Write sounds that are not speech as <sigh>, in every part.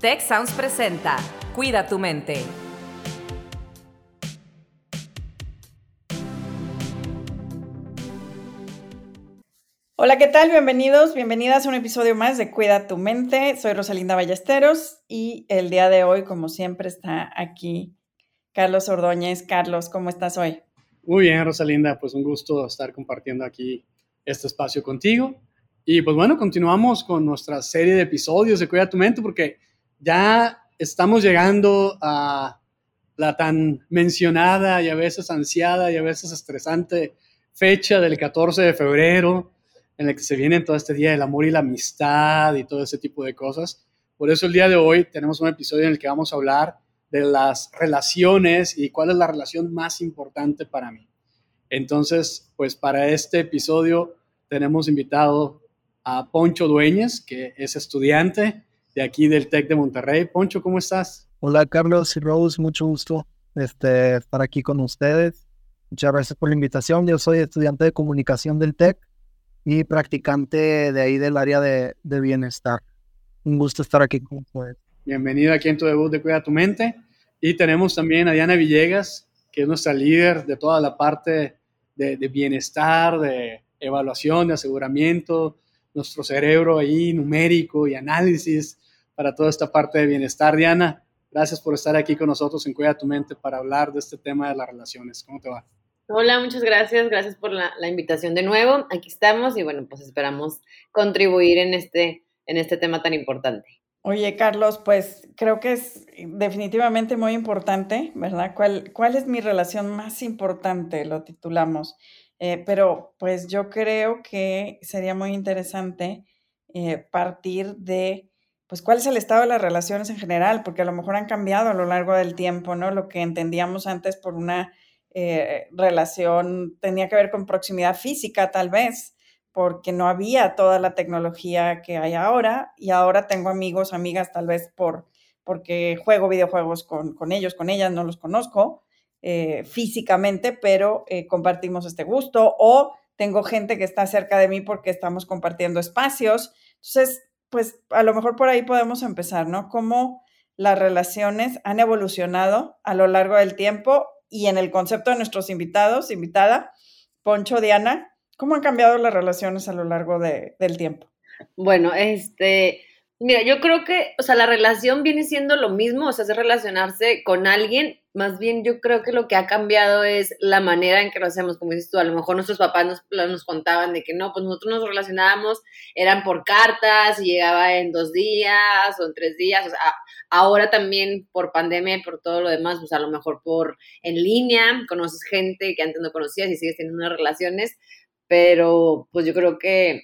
Tech Sounds presenta Cuida tu mente. Hola, ¿qué tal? Bienvenidos, bienvenidas a un episodio más de Cuida tu mente. Soy Rosalinda Ballesteros y el día de hoy, como siempre, está aquí Carlos Ordóñez. Carlos, ¿cómo estás hoy? Muy bien, Rosalinda, pues un gusto estar compartiendo aquí este espacio contigo. Y pues bueno, continuamos con nuestra serie de episodios de Cuida tu mente porque ya estamos llegando a la tan mencionada y a veces ansiada y a veces estresante fecha del 14 de febrero, en la que se viene todo este día del amor y la amistad y todo ese tipo de cosas. Por eso el día de hoy tenemos un episodio en el que vamos a hablar de las relaciones y cuál es la relación más importante para mí. Entonces, pues para este episodio tenemos invitado a Poncho Dueñas, que es estudiante de aquí del TEC de Monterrey. Poncho, ¿cómo estás? Hola Carlos y Rose, mucho gusto este, estar aquí con ustedes. Muchas gracias por la invitación. Yo soy estudiante de comunicación del TEC y practicante de ahí del área de, de bienestar. Un gusto estar aquí con ustedes. Bienvenido aquí en tu debut de Cuida tu Mente. Y tenemos también a Diana Villegas, que es nuestra líder de toda la parte de, de bienestar, de evaluación, de aseguramiento, nuestro cerebro ahí numérico y análisis para toda esta parte de bienestar. Diana, gracias por estar aquí con nosotros en Cuida tu Mente para hablar de este tema de las relaciones. ¿Cómo te va? Hola, muchas gracias. Gracias por la, la, invitación de nuevo. Aquí estamos y bueno, pues esperamos contribuir en este, en este tema tan importante. Oye, Carlos, pues creo que es definitivamente muy importante, ¿verdad? ¿Cuál, cuál es mi relación más importante? Lo titulamos. Eh, pero pues yo creo que sería muy interesante eh, partir de pues cuál es el estado de las relaciones en general, porque a lo mejor han cambiado a lo largo del tiempo, ¿no? Lo que entendíamos antes por una eh, relación tenía que ver con proximidad física, tal vez, porque no había toda la tecnología que hay ahora, y ahora tengo amigos, amigas, tal vez por porque juego videojuegos con, con ellos, con ellas, no los conozco eh, físicamente, pero eh, compartimos este gusto, o tengo gente que está cerca de mí porque estamos compartiendo espacios. Entonces, pues a lo mejor por ahí podemos empezar, ¿no? Cómo las relaciones han evolucionado a lo largo del tiempo y en el concepto de nuestros invitados, invitada, Poncho, Diana, ¿cómo han cambiado las relaciones a lo largo de, del tiempo? Bueno, este, mira, yo creo que, o sea, la relación viene siendo lo mismo, o sea, es relacionarse con alguien. Más bien yo creo que lo que ha cambiado es la manera en que lo hacemos, como dices tú, a lo mejor nuestros papás nos, nos contaban de que no, pues nosotros nos relacionábamos, eran por cartas y llegaba en dos días o en tres días, o sea, ahora también por pandemia y por todo lo demás, pues a lo mejor por en línea, conoces gente que antes no conocías y sigues teniendo unas relaciones, pero pues yo creo que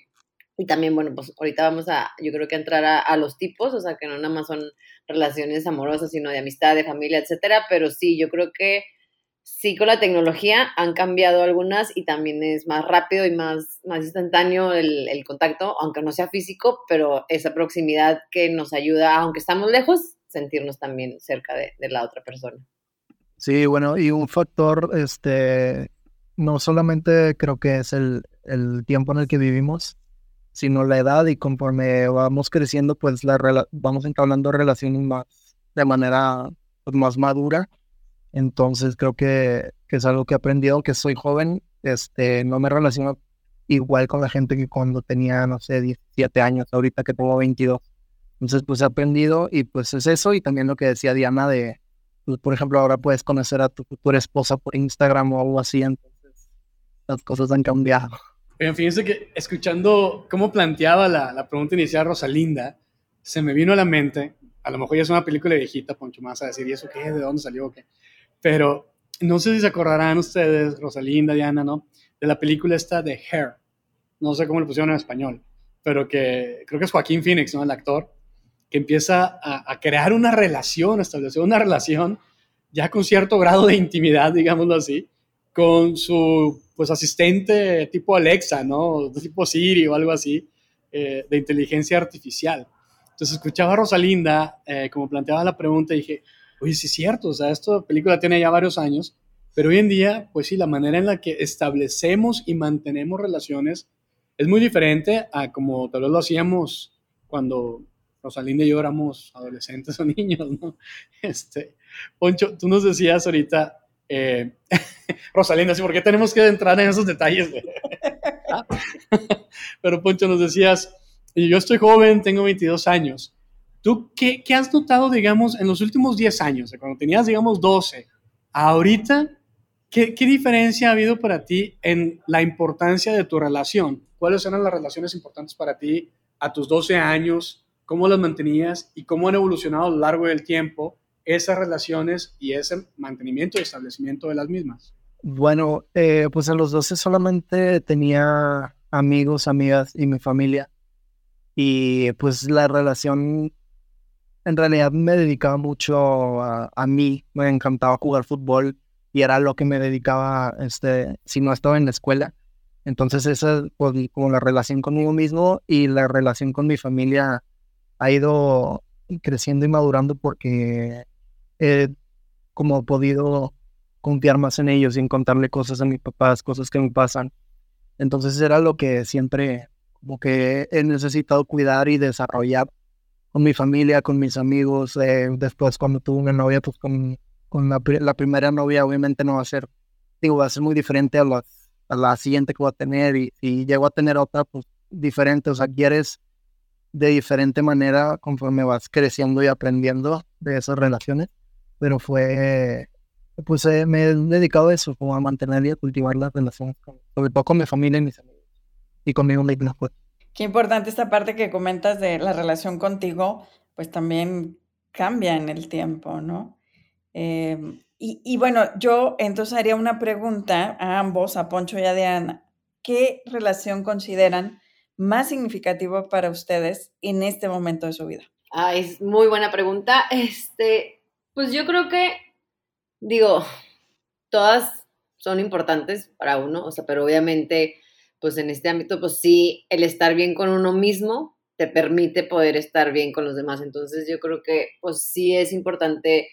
y también, bueno, pues ahorita vamos a, yo creo que entrar a, a, los tipos, o sea, que no nada más son relaciones amorosas, sino de amistad, de familia, etcétera. Pero sí, yo creo que sí con la tecnología han cambiado algunas y también es más rápido y más, más instantáneo el, el contacto, aunque no sea físico, pero esa proximidad que nos ayuda, aunque estamos lejos, sentirnos también cerca de, de la otra persona. Sí, bueno, y un factor, este, no solamente creo que es el, el tiempo en el que vivimos, sino la edad y conforme vamos creciendo, pues la vamos entablando relaciones más de manera pues, más madura. Entonces creo que, que, es algo que he aprendido, que soy joven, este, no me relaciono igual con la gente que cuando tenía, no sé, 17 años, ahorita que tengo 22. Entonces, pues he aprendido y pues es eso y también lo que decía Diana de, pues, por ejemplo, ahora puedes conocer a tu futura esposa por Instagram o algo así, entonces las cosas han cambiado. Oigan, fíjense que escuchando cómo planteaba la, la, pregunta inicial Rosalinda, se me vino a la mente, a lo mejor ya es una película viejita, Poncho, más a decir, ¿y eso qué? ¿De dónde salió? ¿Qué? Pero no sé si se acordarán ustedes, Rosalinda, Diana, ¿no? De la película esta de Hair. No sé cómo le pusieron en español, pero que creo que es Joaquín Phoenix, ¿no? El actor, que empieza a, a crear una relación, a establecer una relación ya con cierto grado de intimidad, digámoslo así, con su pues asistente tipo Alexa, ¿no? Tipo Siri o algo así, eh, de inteligencia artificial. Entonces escuchaba a Rosalinda, eh, como planteaba la pregunta, y dije, oye, sí es cierto, o sea, esta película tiene ya varios años, pero hoy en día, pues sí, la manera en la que establecemos y mantenemos relaciones es muy diferente a como tal vez lo hacíamos cuando Rosalinda y yo éramos adolescentes o <laughs> niños, ¿no? Este, Poncho, tú nos decías ahorita, eh, <laughs> Rosalinda, ¿sí? ¿por qué tenemos que entrar en esos detalles? <laughs> Pero Poncho, nos decías, yo estoy joven, tengo 22 años. ¿Tú qué, qué has notado, digamos, en los últimos 10 años, cuando tenías, digamos, 12, ahorita, ¿qué, ¿qué diferencia ha habido para ti en la importancia de tu relación? ¿Cuáles eran las relaciones importantes para ti a tus 12 años? ¿Cómo las mantenías y cómo han evolucionado a lo largo del tiempo esas relaciones y ese mantenimiento y establecimiento de las mismas? Bueno, eh, pues a los 12 solamente tenía amigos, amigas y mi familia. Y pues la relación, en realidad me dedicaba mucho a, mí, me encantaba jugar fútbol y era lo que me dedicaba, este, si no estaba en la escuela. Entonces esa, pues como la relación conmigo mismo y la relación con mi familia ha ido creciendo y madurando porque he como podido confiar más en ellos y en contarle cosas a mis papás, cosas que me pasan. Entonces era lo que siempre como que he necesitado cuidar y desarrollar con mi familia, con mis amigos. Eh, después cuando tuve una novia, pues con, con la, la, primera novia obviamente no va a ser, digo, va a ser muy diferente a la, a la siguiente que voy a tener y llego a tener otra, pues diferente. O sea, quieres de diferente manera conforme vas creciendo y aprendiendo de esas relaciones. Pero fue pues eh, me he dedicado a eso, como a mantener y a cultivar las relaciones, sobre todo con mi familia y mis amigos, y conmigo mismo. Pues. Qué importante esta parte que comentas de la relación contigo, pues también cambia en el tiempo, ¿no? Eh, y, y, bueno, yo entonces haría una pregunta a ambos, a Poncho y a Diana. ¿Qué relación consideran más significativa para ustedes en este momento de su vida? Ah, es muy buena pregunta. Este, pues yo creo que digo, todas son importantes para uno, o sea, pero obviamente, pues en este ámbito, pues sí, el estar bien con uno mismo te permite poder estar bien con los demás. Entonces yo creo que, pues sí es importante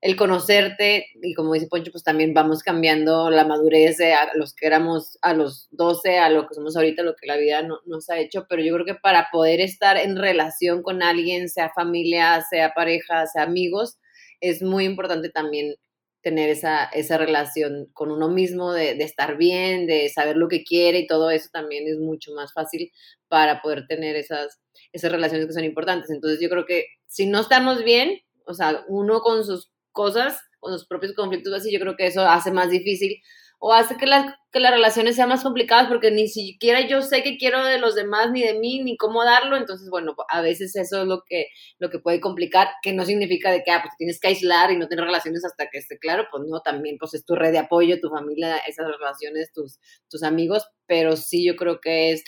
el conocerte y como dice Poncho, pues también vamos cambiando la madurez de a los que éramos a los 12, a lo que somos ahorita, lo que la vida no, nos ha hecho, pero yo creo que para poder estar en relación con alguien, sea familia, sea pareja, sea amigos, es muy importante también tener esa, esa relación con uno mismo, de, de, estar bien, de saber lo que quiere y todo eso también es mucho más fácil para poder tener esas, esas relaciones que son importantes. Entonces yo creo que si no estamos bien, o sea, uno con sus cosas, con sus propios conflictos así, yo creo que eso hace más difícil o hace que las, que las relaciones sean más complicadas porque ni siquiera yo sé qué quiero de los demás, ni de mí, ni cómo darlo. Entonces, bueno, a veces eso es lo que, lo que puede complicar, que no significa de que, ah, pues tienes que aislar y no tener relaciones hasta que esté claro, pues no, también pues es tu red de apoyo, tu familia, esas relaciones, tus, tus amigos, pero sí yo creo que es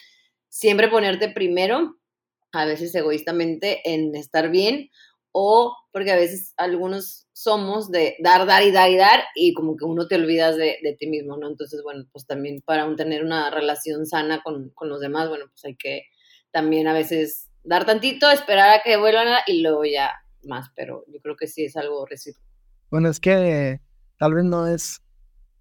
siempre ponerte primero, a veces egoístamente, en estar bien o porque a veces algunos somos de dar, dar y dar y dar y como que uno te olvidas de, de ti mismo, ¿no? Entonces, bueno, pues también para tener una relación sana con, con, los demás, bueno, pues hay que también a veces dar tantito, esperar a que vuelvan y luego ya más, pero yo creo que sí es algo recíproco. Bueno, es que tal vez no es,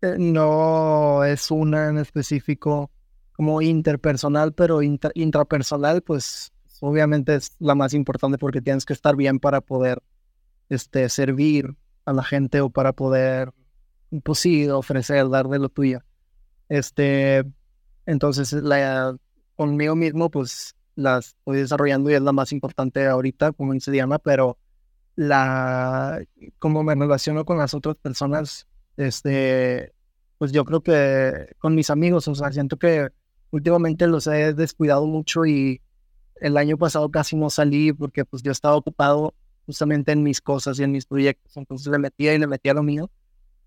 eh, no es una en específico como interpersonal, pero intra, intrapersonal, pues obviamente es la más importante porque tienes que estar bien para poder este, servir a la gente o para poder, pues ofrecer, dar de lo tuyo. Este, entonces, la, conmigo mismo, pues las estoy desarrollando y es la más importante ahorita, como dice Diana, pero la, como me relaciono con las otras personas, este, pues yo creo que con mis amigos, o sea, siento que últimamente los he descuidado mucho y el año pasado casi no salí porque pues yo estaba ocupado justamente en mis cosas y en mis proyectos, entonces le metía y le metía lo mío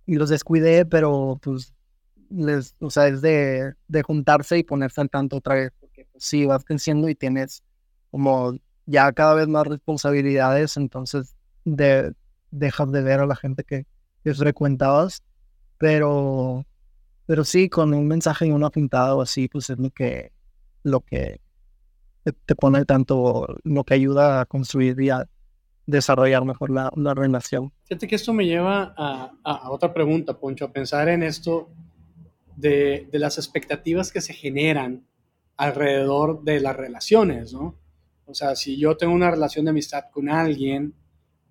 y los descuidé, pero pues les, o sea, es de, de juntarse y ponerse al tanto otra vez, porque pues, sí, vas creciendo y tienes como ya cada vez más responsabilidades, entonces de, dejas de ver a la gente que, que frecuentabas, pero, pero sí, con un mensaje y una pintada o así, pues es lo que, lo que te pone tanto lo que ayuda a construir y a desarrollar mejor la, la relación. Fíjate que esto me lleva a, a, otra pregunta, Poncho, a pensar en esto de, de, las expectativas que se generan alrededor de las relaciones, ¿no? O sea, si yo tengo una relación de amistad con alguien,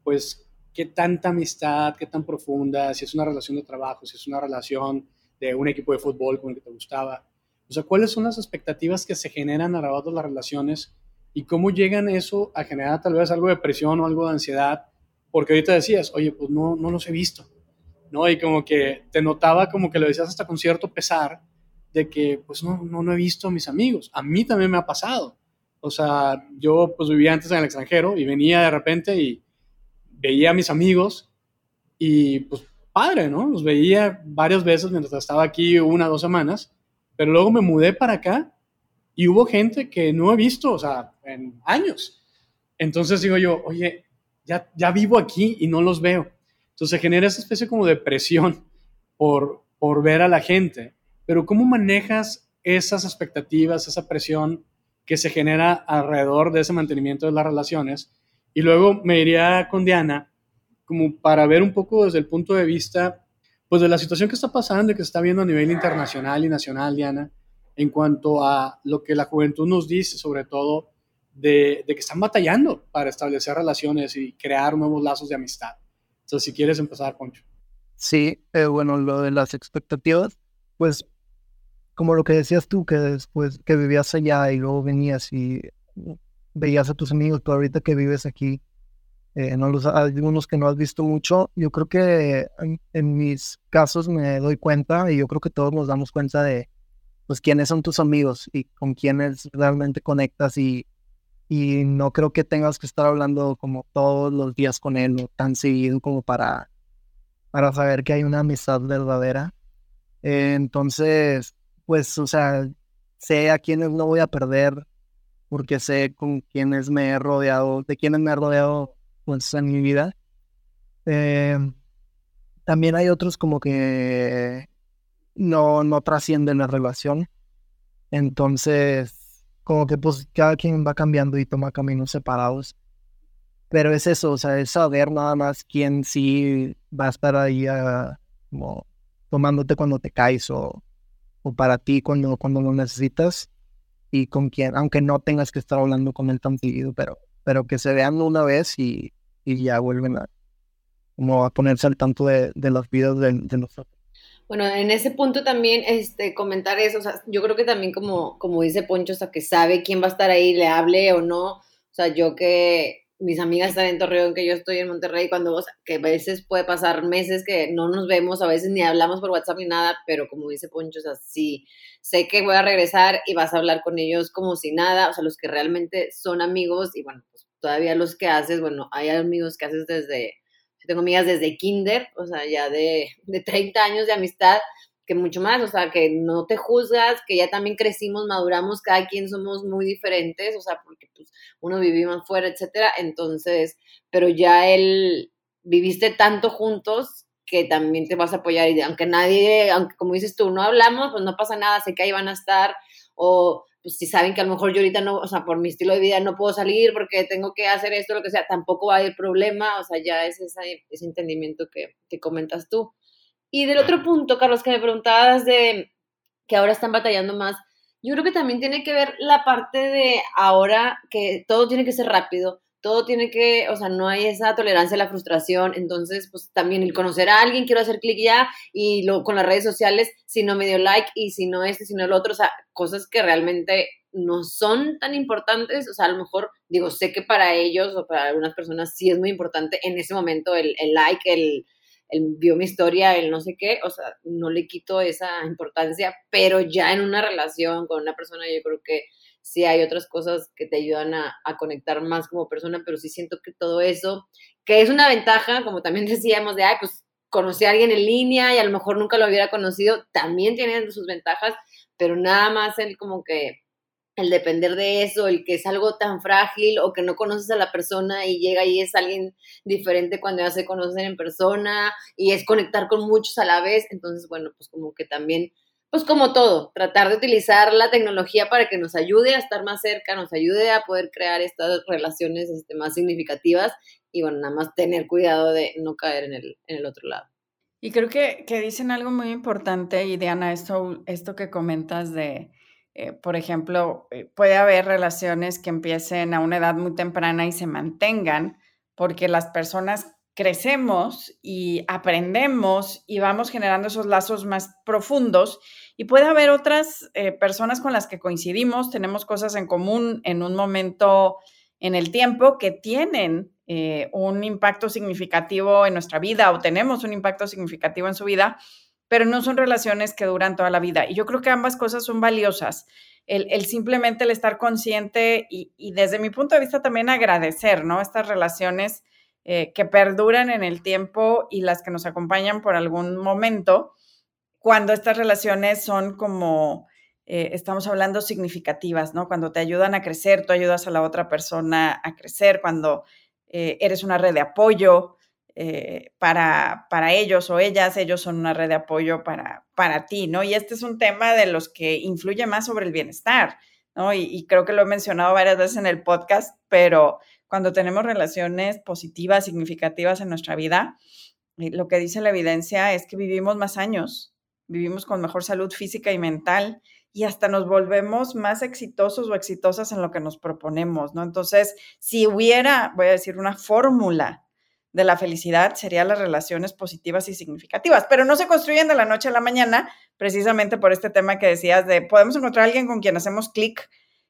pues qué tanta amistad, qué tan profunda, si es una relación de trabajo, si es una relación de un equipo de fútbol con el que te gustaba. O sea, ¿cuáles son las expectativas que se generan a de las relaciones y cómo llegan eso a generar tal vez algo de presión o algo de ansiedad? Porque ahorita decías, oye, pues no, no los he visto, ¿no? Y como que te notaba como que lo decías hasta con cierto pesar de que, pues no, no, no he visto a mis amigos. A mí también me ha pasado. O sea, yo pues vivía antes en el extranjero y venía de repente y veía a mis amigos y pues padre, ¿no? Los veía varias veces mientras estaba aquí una o dos semanas, pero luego me mudé para acá y hubo gente que no he visto, o sea, en años. Entonces digo yo, oye, ya, ya vivo aquí y no los veo. Entonces se genera esa especie como de presión por, por ver a la gente, pero ¿cómo manejas esas expectativas, esa presión que se genera alrededor de ese mantenimiento de las relaciones? Y luego me iría con Diana como para ver un poco desde el punto de vista, pues de la situación que está pasando y que se está viendo a nivel internacional y nacional, Diana, en cuanto a lo que la juventud nos dice, sobre todo de, que están batallando para establecer relaciones y crear nuevos lazos de amistad. Entonces, si quieres empezar, Poncho. Sí, eh, bueno, lo de las expectativas, pues como lo que decías tú, que después que vivías allá y luego venías y veías a tus amigos, pero ahorita que vives aquí, eh, no los, algunos que no has visto mucho, yo creo que en, mis casos me doy cuenta y yo creo que todos nos damos cuenta de pues quiénes son tus amigos y con quiénes realmente conectas y, y no creo que tengas que estar hablando como todos los días con él o tan seguido como para, para saber que hay una amistad verdadera. Entonces, pues, o sea, sé a quiénes no voy a perder porque sé con quiénes me he rodeado, de quiénes me he rodeado pues, en mi vida. También hay otros como que no, no trascienden la relación. Entonces, como que pues cada quien va cambiando y toma caminos separados. Pero es eso, o sea, es saber nada más quién sí va a estar ahí ah, como tomándote cuando te caes o, o para ti cuando, cuando lo necesitas y con quién, aunque no tengas que estar hablando con él tan seguido, pero, pero que se vean una vez y, y ya vuelven a, como a ponerse al tanto de, de las vidas de, nosotros. Bueno, en ese punto también este, comentar eso, o sea, yo creo que también como, como dice Poncho, o sea, que sabe quién va a estar ahí, le hable o no, o sea, yo que mis amigas están en Torreón, que yo estoy en Monterrey, cuando, o sea, que a veces puede pasar meses que no nos vemos, a veces ni hablamos por WhatsApp ni nada, pero como dice Poncho, o sea, sí, sé que voy a regresar y vas a hablar con ellos como si nada, o sea, los que realmente son amigos y bueno, pues todavía los que haces, bueno, hay amigos que haces desde, yo tengo amigas desde kinder, o sea, ya de, de 30 años de amistad, que mucho más, o sea, que no te juzgas, que ya también crecimos, maduramos, cada quien somos muy diferentes, o sea, porque pues uno vivimos fuera, etcétera, entonces, pero ya él, viviste tanto juntos que también te vas a apoyar y aunque nadie, aunque como dices tú, no hablamos, pues no pasa nada, sé que ahí van a estar, o pues si saben que a lo mejor yo ahorita no, o sea, por mi estilo de vida no puedo salir porque tengo que hacer esto, lo que sea, tampoco va a haber problema, o sea, ya es ese, ese entendimiento que, que comentas tú. Y del otro punto, Carlos, que me preguntabas de que ahora están batallando más, yo creo que también tiene que ver la parte de ahora que todo tiene que ser rápido, todo tiene que, o sea, no hay esa tolerancia a la frustración, entonces, pues también el conocer a alguien, quiero hacer clic ya, y lo, con las redes sociales, si no me dio like, y si no este, si no el otro, o sea, cosas que realmente no son tan importantes, o sea, a lo mejor, digo, sé que para ellos o para algunas personas sí es muy importante en ese momento el, like, el, el vio mi historia, el no sé qué, o sea, no le quito esa importancia, pero ya en una relación con una persona yo creo que sí hay otras cosas que te ayudan a, conectar más como persona, pero sí siento que todo eso, que es una ventaja, como también <laughs> decíamos, de, ay, pues conocí a alguien en línea y a lo mejor nunca lo hubiera conocido, también tiene sus ventajas, pero nada más el como que el depender de eso, el que es algo tan frágil o que no conoces a la persona y llega y es alguien diferente cuando ya se conocen en persona y es conectar con muchos a la vez, entonces bueno, pues como que también pues como todo, tratar de utilizar la tecnología para que nos ayude a estar más cerca, nos ayude a poder crear estas relaciones este, más significativas y bueno, nada más tener cuidado de no caer en el, en el otro lado. Y creo que, que dicen algo muy importante, y Diana, esto, esto que comentas de Eh, por ejemplo, eh, puede haber relaciones que empiecen a una edad muy temprana y se mantengan porque las personas crecemos y aprendemos y vamos generando esos lazos más profundos y puede haber otras eh, personas con las que coincidimos, tenemos cosas en común en un momento en el tiempo que tienen un impacto significativo en nuestra vida o tenemos un impacto significativo en su vida pero no son relaciones que duran toda la vida. Y yo creo que ambas cosas son valiosas. El, simplemente estar consciente y, desde mi punto de vista también agradecer, ¿no? Estas relaciones eh, que perduran en el tiempo y las que nos acompañan por algún momento, cuando estas relaciones son como, eh, estamos hablando significativas, ¿no? Cuando te ayudan a crecer, tú ayudas a la otra persona a crecer, cuando eh, eres una red de apoyo, para, para ellos o ellas, ellos son una red de apoyo para, para ti, ¿no? Y este es un tema de los que influye más sobre el bienestar, ¿no? Y, creo que lo he mencionado varias veces en el podcast, pero cuando tenemos relaciones positivas, significativas en nuestra vida, eh, lo que dice la evidencia es que vivimos más años, vivimos con mejor salud física y mental y hasta nos volvemos más exitosos o exitosas en lo que nos proponemos, ¿no? Entonces, si hubiera, voy a decir, una fórmula de la felicidad serían las relaciones positivas y significativas, pero no se construyen de la noche a la mañana, precisamente por este tema que decías de podemos encontrar a alguien con quien hacemos clic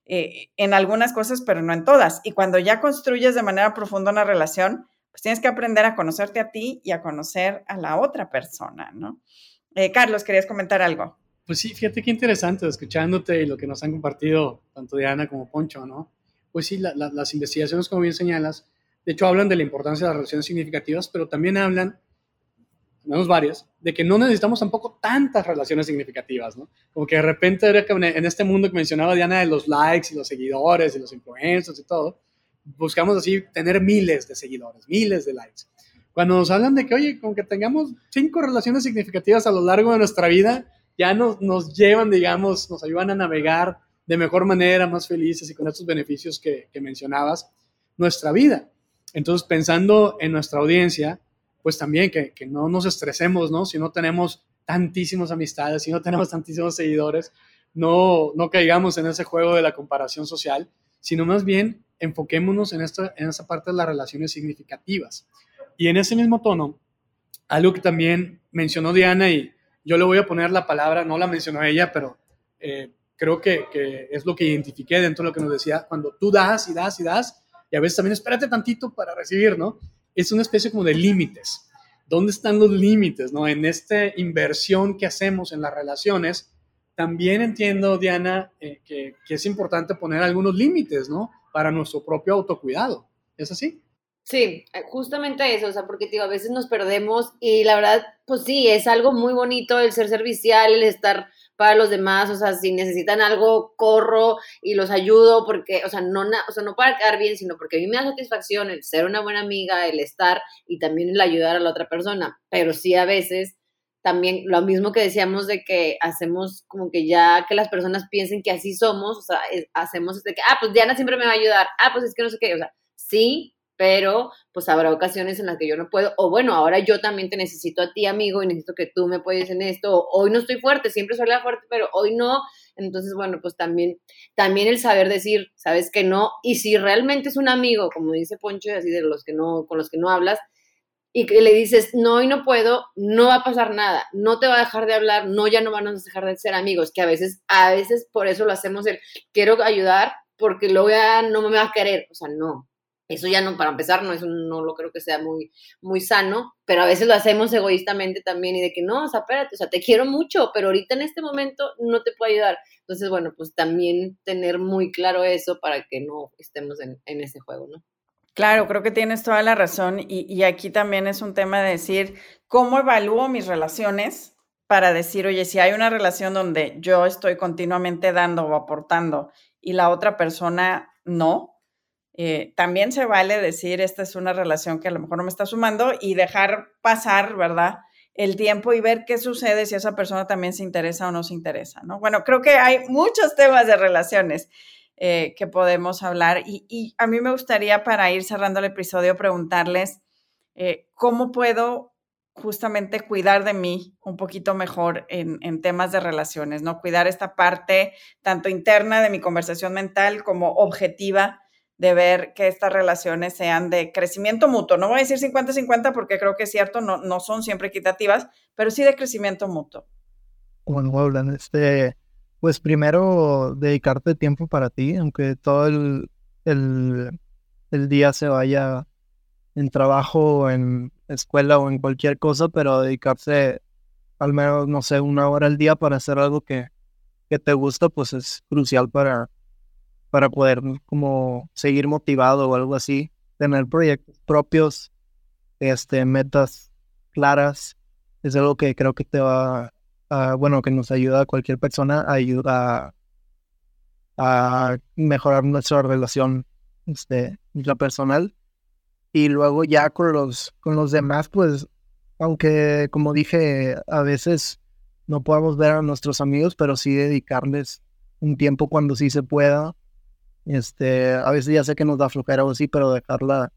eh, en algunas cosas, pero no en todas. Y cuando ya construyes de manera profunda una relación, pues tienes que aprender a conocerte a ti y a conocer a la otra persona, ¿no? Eh, Carlos, ¿querías comentar algo? Pues sí, fíjate qué interesante escuchándote y lo que nos han compartido tanto Diana como Poncho, ¿no? Pues sí, las investigaciones, como bien señalas, de hecho, hablan de la importancia de las relaciones significativas, pero también hablan, menos varias, de que no necesitamos tampoco tantas relaciones significativas, ¿no? Como que de repente en este mundo que mencionaba Diana de los likes y los seguidores y los influencers y todo, buscamos así tener miles de seguidores, miles de likes. Cuando nos hablan de que, oye, con que tengamos cinco relaciones significativas a lo largo de nuestra vida, ya nos, nos llevan, digamos, nos ayudan a navegar de mejor manera, más felices y con estos beneficios que, que mencionabas, nuestra vida. Entonces, pensando en nuestra audiencia, pues también que, no nos estresemos, ¿no? Si no tenemos tantísimas amistades, si no tenemos tantísimos seguidores, no, no caigamos en ese juego de la comparación social, sino más bien enfoquémonos en, esta, en esa parte de las relaciones significativas. Y en ese mismo tono, algo que también mencionó Diana y yo le voy a poner la palabra, no la mencionó ella, pero eh, creo que, que, es lo que identifiqué dentro de lo que nos decía, cuando tú das y das y das, y a veces también espérate tantito para recibir, ¿no? Es una especie como de límites. ¿Dónde están los límites, no? En esta inversión que hacemos en las relaciones, también entiendo, Diana, eh, que, que, es importante poner algunos límites, ¿no? Para nuestro propio autocuidado. ¿Es así? Sí, eh, justamente eso, o sea, porque digo, a veces nos perdemos y la verdad, pues sí, es algo muy bonito el ser servicial, el estar para los demás, o sea, si necesitan algo, corro y los ayudo porque, o sea, no, o sea, no para quedar bien, sino porque a mí me da satisfacción el ser una buena amiga, el estar y también el ayudar a la otra persona, pero sí a veces también lo mismo que decíamos de que hacemos como que ya que las personas piensen que así somos, o sea, hacemos de que, ah, pues Diana siempre me va a ayudar, ah, pues es que no sé qué, o sea, sí, pero pues habrá ocasiones en las que yo no puedo, o bueno, ahora yo también te necesito a ti, amigo, y necesito que tú me apoyes en esto, o hoy no estoy fuerte, siempre la fuerte, pero hoy no, entonces, bueno, pues también, también el saber decir, sabes que no, y si realmente es un amigo, como dice Poncho, así de los que no, con los que no hablas, y que le dices, no, hoy no puedo, no va a pasar nada, no te va a dejar de hablar, no, ya no van a dejar de ser amigos, que a veces, a veces por eso lo hacemos el, quiero ayudar, porque luego ya no me va a querer, o sea, no, eso ya no, para empezar, no, eso no lo creo que sea muy, muy sano, pero a veces lo hacemos egoístamente también y de que no, o sea, espérate, o sea, te quiero mucho, pero ahorita en este momento no te puedo ayudar. Entonces, bueno, pues también tener muy claro eso para que no estemos en, ese juego, ¿no? Claro, creo que tienes toda la razón y, y aquí también es un tema de decir, ¿cómo evalúo mis relaciones? Para decir, oye, si hay una relación donde yo estoy continuamente dando o aportando y la otra persona no, eh, también se vale decir, esta es una relación que a lo mejor no me está sumando y dejar pasar, ¿verdad? El tiempo y ver qué sucede si esa persona también se interesa o no se interesa, ¿no? Bueno, creo que hay muchos temas de relaciones eh, que podemos hablar y, a mí me gustaría para ir cerrando el episodio preguntarles eh, cómo puedo justamente cuidar de mí un poquito mejor en, en, temas de relaciones, ¿no? Cuidar esta parte tanto interna de mi conversación mental como objetiva de ver que estas relaciones sean de crecimiento mutuo. No voy a decir 50-50 porque creo que es cierto, no, no son siempre equitativas, pero sí de crecimiento mutuo. Bueno, este, pues primero dedicarte tiempo para ti, aunque todo el, el, el día se vaya en trabajo, en escuela o en cualquier cosa, pero dedicarse al menos, no sé, una hora al día para hacer algo que, que te gusta, pues es crucial para, para poder como seguir motivado o algo así, tener proyectos propios, este, metas claras, es algo que creo que te va, a, bueno, que nos ayuda a cualquier persona a ayudar a, mejorar nuestra relación este, personal. Y luego ya con los, con los demás, pues, aunque como dije, a veces no podamos ver a nuestros amigos, pero sí dedicarles un tiempo cuando sí se pueda este, a veces ya sé que nos da flojera o sí, pero dejarla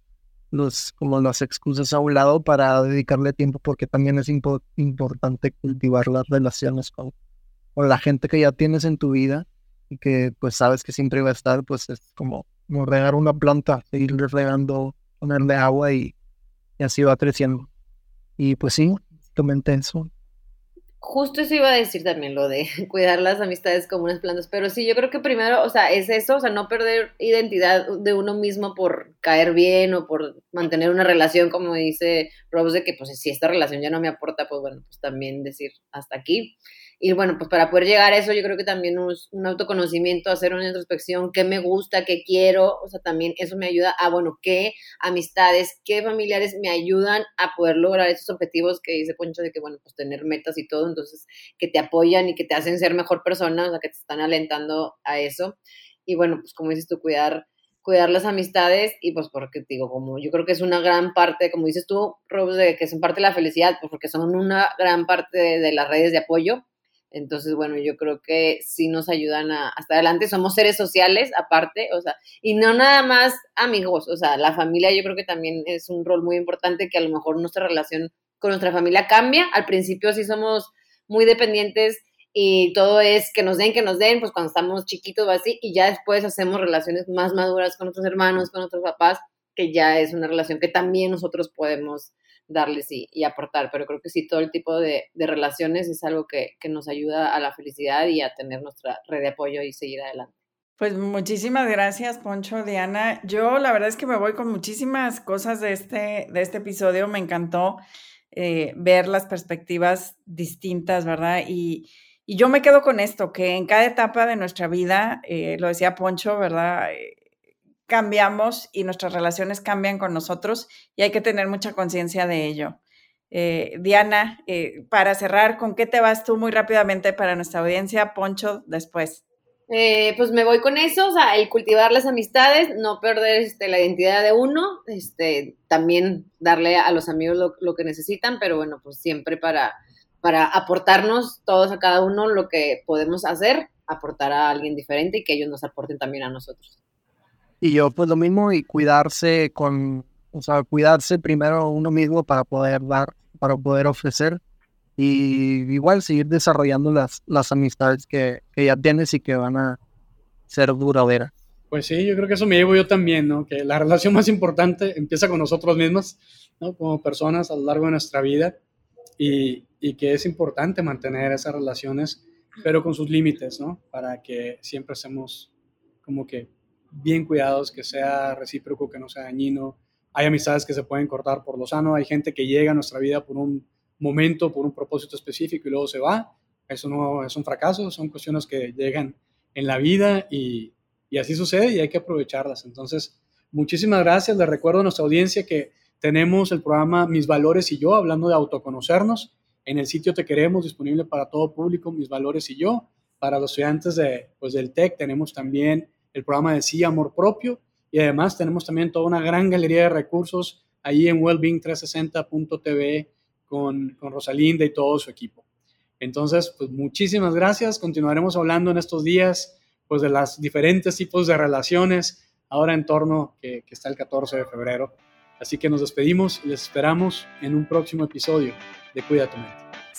los, como las excusas a un lado para dedicarle tiempo porque también es importante cultivar las relaciones con, con, la gente que ya tienes en tu vida y que pues sabes que siempre va a estar, pues es como, regar una planta, seguirle regando, ponerle agua y, y así va creciendo. Y pues sí, básicamente eso. Justo eso iba a decir también, lo de <laughs> cuidar las amistades como unas plantas, pero sí, yo creo que primero, o sea, es eso, o sea, no perder identidad de uno mismo por caer bien o por mantener una relación, como dice Rose, de que pues si esta relación ya no me aporta, pues bueno, pues también decir hasta aquí. Y bueno, pues para poder llegar a eso, yo creo que también un autoconocimiento, hacer una introspección, qué me gusta, qué quiero, o sea, también eso me ayuda a, bueno, qué amistades, qué familiares me ayudan a poder lograr esos objetivos que dice Poncho de que, bueno, pues tener metas y todo, entonces, que te apoyan y que te hacen ser mejor persona, o sea, que te están alentando a eso. Y bueno, pues como dices tú, cuidar cuidar las amistades y pues porque digo, como yo creo que es una gran parte, como dices tú, Rob, de que son parte de la felicidad, pues porque son una gran parte de las redes de apoyo entonces, bueno, yo creo que sí nos ayudan a, hasta adelante. Somos seres sociales, aparte, o sea, y no nada más amigos, o sea, la familia yo creo que también es un rol muy importante que a lo mejor nuestra relación con nuestra familia cambia. Al principio sí somos muy dependientes y todo es que nos den, que nos den, pues cuando estamos chiquitos o así, y ya después hacemos relaciones más maduras con nuestros hermanos, con nuestros papás, que ya es una relación que también nosotros podemos darles y, aportar, pero creo que sí, todo el tipo de, relaciones es algo que, nos ayuda a la felicidad y a tener nuestra red de apoyo y seguir adelante. Pues muchísimas gracias, Poncho, Diana. Yo la verdad es que me voy con muchísimas cosas de este, de este episodio. Me encantó eh, ver las perspectivas distintas, ¿verdad? Y, yo me quedo con esto, que en cada etapa de nuestra vida, eh, lo decía Poncho, ¿verdad? Eh, cambiamos y nuestras relaciones cambian con nosotros y hay que tener mucha conciencia de ello. Eh, Diana, eh, para cerrar, ¿con qué te vas tú muy rápidamente para nuestra audiencia? Poncho, después. Eh, pues me voy con eso, o sea, el cultivar las amistades, no perder este, la identidad de uno, este, también darle a los amigos lo, lo, que necesitan, pero bueno, pues siempre para, para aportarnos todos a cada uno lo que podemos hacer, aportar a alguien diferente y que ellos nos aporten también a nosotros. Y yo pues lo mismo y cuidarse con, o sea, cuidarse primero uno mismo para poder dar, para poder ofrecer y igual seguir desarrollando las, las amistades que, que ya tienes y que van a ser duraderas. Pues sí, yo creo que eso me llevo yo también, ¿no? Que la relación más importante empieza con nosotros mismos, ¿no? Como personas a lo largo de nuestra vida y, y que es importante mantener esas relaciones, pero con sus límites, ¿no? Para que siempre estemos como que bien cuidados, que sea recíproco, que no sea dañino. Hay amistades que se pueden cortar por lo sano, hay gente que llega a nuestra vida por un momento, por un propósito específico y luego se va. Eso no es un fracaso, son cuestiones que llegan en la vida y, y así sucede y hay que aprovecharlas. Entonces, muchísimas gracias. Les recuerdo a nuestra audiencia que tenemos el programa Mis Valores y Yo, hablando de autoconocernos. En el sitio Te Queremos, disponible para todo público, Mis Valores y Yo. Para los estudiantes de, pues, del TEC tenemos también el programa de Sí Amor Propio y además tenemos también toda una gran galería de recursos ahí en wellbeing360.tv con, con Rosalinda y todo su equipo. Entonces, pues muchísimas gracias. Continuaremos hablando en estos días pues de los diferentes tipos de relaciones ahora en torno que, que está el 14 de febrero. Así que nos despedimos y les esperamos en un próximo episodio de Cuida tu mente.